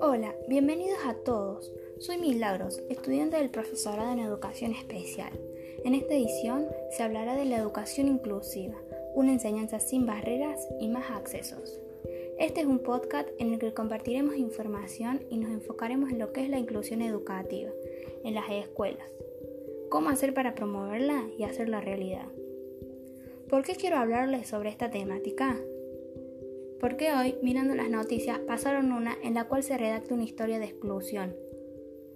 Hola, bienvenidos a todos. Soy Milagros, estudiante del profesorado en educación especial. En esta edición se hablará de la educación inclusiva, una enseñanza sin barreras y más accesos. Este es un podcast en el que compartiremos información y nos enfocaremos en lo que es la inclusión educativa en las escuelas, cómo hacer para promoverla y hacerla realidad. ¿Por qué quiero hablarles sobre esta temática? Porque hoy, mirando las noticias, pasaron una en la cual se redacta una historia de exclusión,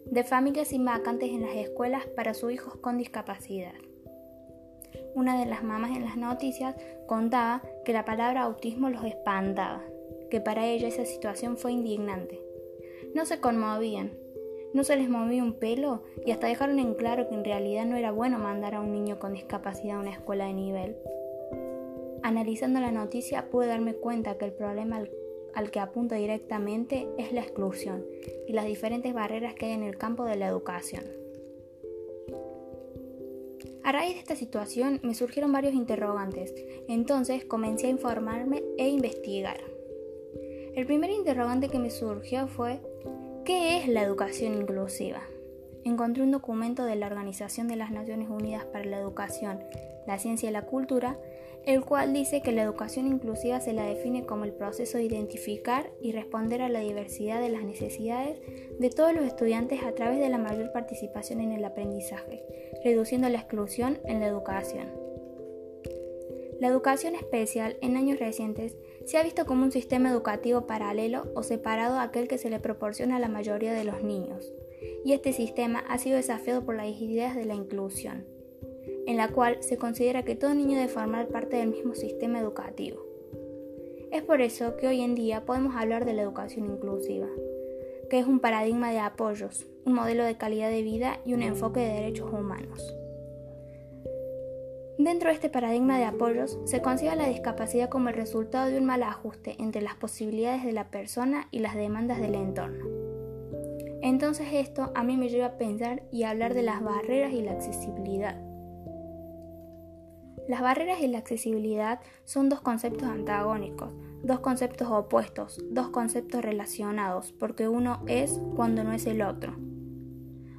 de familias sin vacantes en las escuelas para sus hijos con discapacidad. Una de las mamás en las noticias contaba que la palabra autismo los espantaba, que para ella esa situación fue indignante. No se conmovían, no se les movía un pelo y hasta dejaron en claro que en realidad no era bueno mandar a un niño con discapacidad a una escuela de nivel. Analizando la noticia pude darme cuenta que el problema al, que apunta directamente es la exclusión y las diferentes barreras que hay en el campo de la educación. A raíz de esta situación me surgieron varios interrogantes, entonces comencé a informarme e investigar. El primer interrogante que me surgió fue, ¿qué es la educación inclusiva? Encontré un documento de la Organización de las Naciones Unidas para la Educación, la Ciencia y la Cultura el cual dice que la educación inclusiva se la define como el proceso de identificar y responder a la diversidad de las necesidades de todos los estudiantes a través de la mayor participación en el aprendizaje, reduciendo la exclusión en la educación. La educación especial en años recientes se ha visto como un sistema educativo paralelo o separado a aquel que se le proporciona a la mayoría de los niños, y este sistema ha sido desafiado por las ideas de la inclusión en la cual se considera que todo niño debe formar parte del mismo sistema educativo. Es por eso que hoy en día podemos hablar de la educación inclusiva, que es un paradigma de apoyos, un modelo de calidad de vida y un enfoque de derechos humanos. Dentro de este paradigma de apoyos se considera la discapacidad como el resultado de un mal ajuste entre las posibilidades de la persona y las demandas del entorno. Entonces esto a mí me lleva a pensar y a hablar de las barreras y la accesibilidad. Las barreras y la accesibilidad son dos conceptos antagónicos, dos conceptos opuestos, dos conceptos relacionados, porque uno es cuando no es el otro.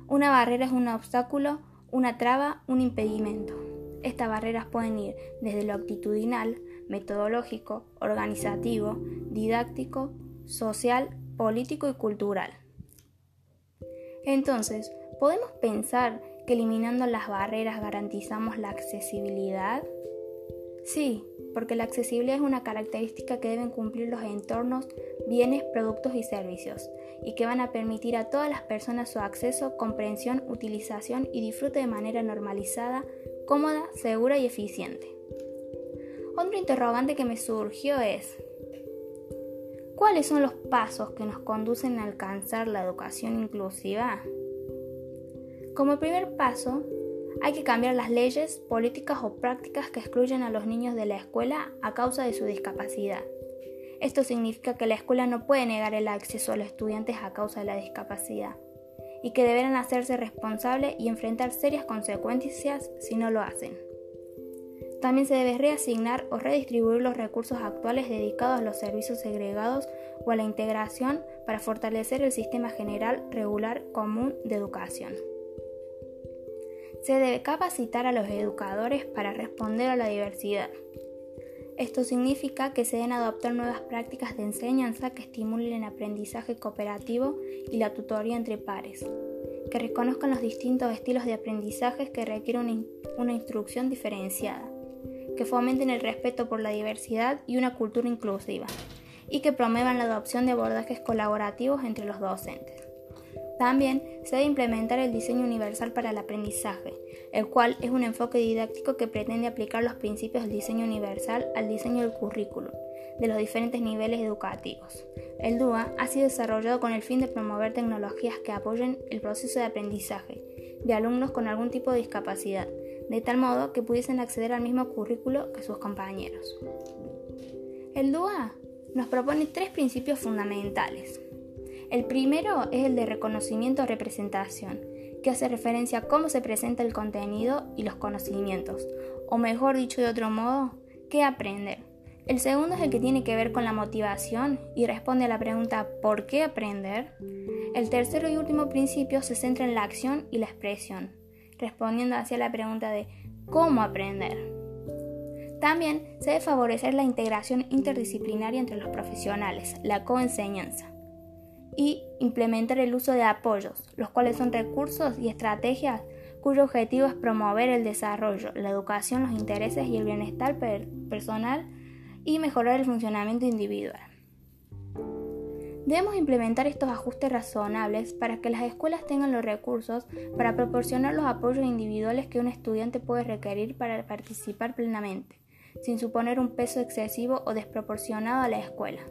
Una barrera es un obstáculo, una traba, un impedimento. Estas barreras pueden ir desde lo actitudinal, metodológico, organizativo, didáctico, social, político y cultural. Entonces, podemos pensar que eliminando las barreras garantizamos la accesibilidad? Sí, porque la accesibilidad es una característica que deben cumplir los entornos, bienes, productos y servicios, y que van a permitir a todas las personas su acceso, comprensión, utilización y disfrute de manera normalizada, cómoda, segura y eficiente. Otro interrogante que me surgió es, ¿cuáles son los pasos que nos conducen a alcanzar la educación inclusiva? Como primer paso, hay que cambiar las leyes, políticas o prácticas que excluyen a los niños de la escuela a causa de su discapacidad. Esto significa que la escuela no puede negar el acceso a los estudiantes a causa de la discapacidad y que deberán hacerse responsables y enfrentar serias consecuencias si no lo hacen. También se debe reasignar o redistribuir los recursos actuales dedicados a los servicios segregados o a la integración para fortalecer el sistema general regular común de educación. Se debe capacitar a los educadores para responder a la diversidad. Esto significa que se deben adoptar nuevas prácticas de enseñanza que estimulen el aprendizaje cooperativo y la tutoría entre pares, que reconozcan los distintos estilos de aprendizaje que requieren una instrucción diferenciada, que fomenten el respeto por la diversidad y una cultura inclusiva, y que promuevan la adopción de abordajes colaborativos entre los docentes. También se debe implementar el diseño universal para el aprendizaje, el cual es un enfoque didáctico que pretende aplicar los principios del diseño universal al diseño del currículum de los diferentes niveles educativos. El DUA ha sido desarrollado con el fin de promover tecnologías que apoyen el proceso de aprendizaje de alumnos con algún tipo de discapacidad, de tal modo que pudiesen acceder al mismo currículo que sus compañeros. El DUA nos propone tres principios fundamentales. El primero es el de reconocimiento o representación, que hace referencia a cómo se presenta el contenido y los conocimientos, o mejor dicho de otro modo, qué aprender, El segundo es el que tiene que ver con la motivación y responde a la pregunta ¿por qué aprender? El tercero y último principio se centra en la acción y la expresión, respondiendo hacia la pregunta de ¿cómo aprender? También se debe favorecer la integración interdisciplinaria entre los profesionales, la coenseñanza, y implementar el uso de apoyos, los cuales son recursos y estrategias cuyo objetivo es promover el desarrollo, la educación, los intereses y el bienestar personal y mejorar el funcionamiento individual. Debemos implementar estos ajustes razonables para que las escuelas tengan los recursos para proporcionar los apoyos individuales que un estudiante puede requerir para participar plenamente sin suponer un peso excesivo o desproporcionado a la escuela.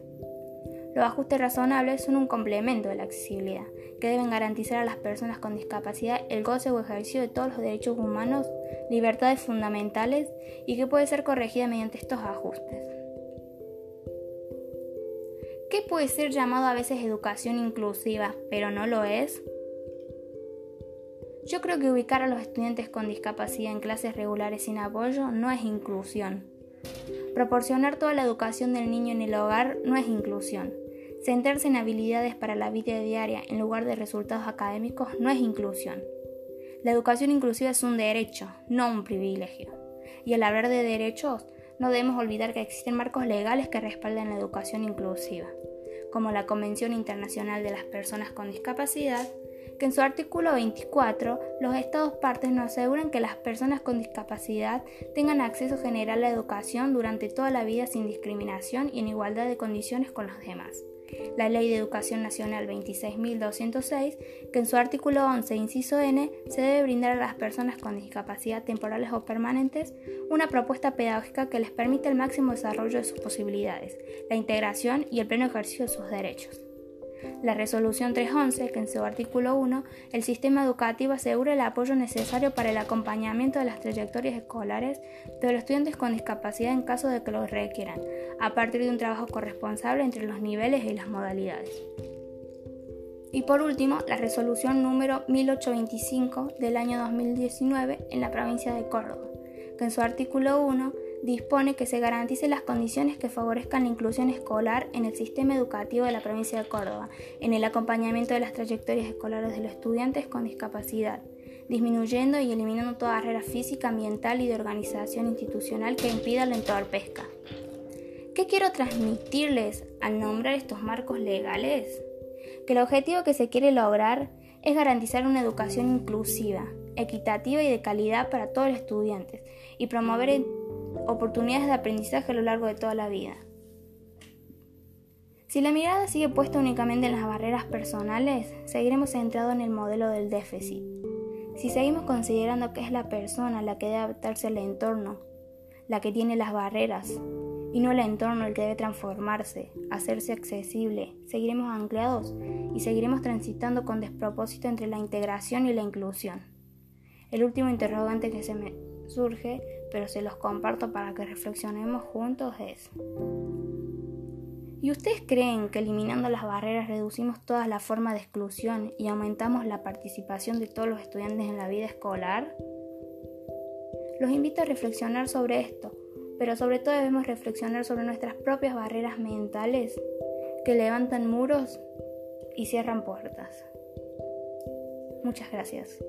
Los ajustes razonables son un complemento de la accesibilidad, que deben garantizar a las personas con discapacidad el goce o ejercicio de todos los derechos humanos, libertades fundamentales y que puede ser corregida mediante estos ajustes. ¿Qué puede ser llamado a veces educación inclusiva, pero no lo es? Yo creo que ubicar a los estudiantes con discapacidad en clases regulares sin apoyo no es inclusión. Proporcionar toda la educación del niño en el hogar no es inclusión. Centrarse en habilidades para la vida diaria en lugar de resultados académicos no es inclusión. La educación inclusiva es un derecho, no un privilegio. Y al hablar de derechos, no debemos olvidar que existen marcos legales que respaldan la educación inclusiva, como la Convención Internacional de las Personas con Discapacidad, que en su artículo 24 los Estados partes nos aseguran que las personas con discapacidad tengan acceso general a la educación durante toda la vida sin discriminación y en igualdad de condiciones con los demás. La Ley de Educación Nacional 26.206, que en su artículo 11, inciso N, se debe brindar a las personas con discapacidad temporales o permanentes una propuesta pedagógica que les permita el máximo desarrollo de sus posibilidades, la integración y el pleno ejercicio de sus derechos. La resolución 311, que en su artículo 1, el sistema educativo asegura el apoyo necesario para el acompañamiento de las trayectorias escolares de los estudiantes con discapacidad en caso de que lo requieran, a partir de un trabajo corresponsable entre los niveles y las modalidades. Y por último, la resolución número 1825 del año 2019 en la provincia de Córdoba, que en su artículo 1 dispone que se garanticen las condiciones que favorezcan la inclusión escolar en el sistema educativo de la provincia de Córdoba, en el acompañamiento de las trayectorias escolares de los estudiantes con discapacidad, disminuyendo y eliminando toda barrera física, ambiental y de organización institucional que impida la entorpezca. ¿Qué quiero transmitirles al nombrar estos marcos legales? Que el objetivo que se quiere lograr es garantizar una educación inclusiva, equitativa y de calidad para todos los estudiantes y promover oportunidades de aprendizaje a lo largo de toda la vida. Si la mirada sigue puesta únicamente en las barreras personales, seguiremos centrados en el modelo del déficit. Si seguimos considerando que es la persona la que debe adaptarse al entorno, la que tiene las barreras, y no el entorno el que debe transformarse, hacerse accesible, seguiremos anclados y seguiremos transitando con despropósito entre la integración y la inclusión. El último interrogante que se me surge pero se los comparto para que reflexionemos juntos ¿y ustedes creen que eliminando las barreras reducimos toda la forma de exclusión y aumentamos la participación de todos los estudiantes en la vida escolar? Los invito a reflexionar sobre esto, pero sobre todo debemos reflexionar sobre nuestras propias barreras mentales que levantan muros y cierran puertas. Muchas gracias.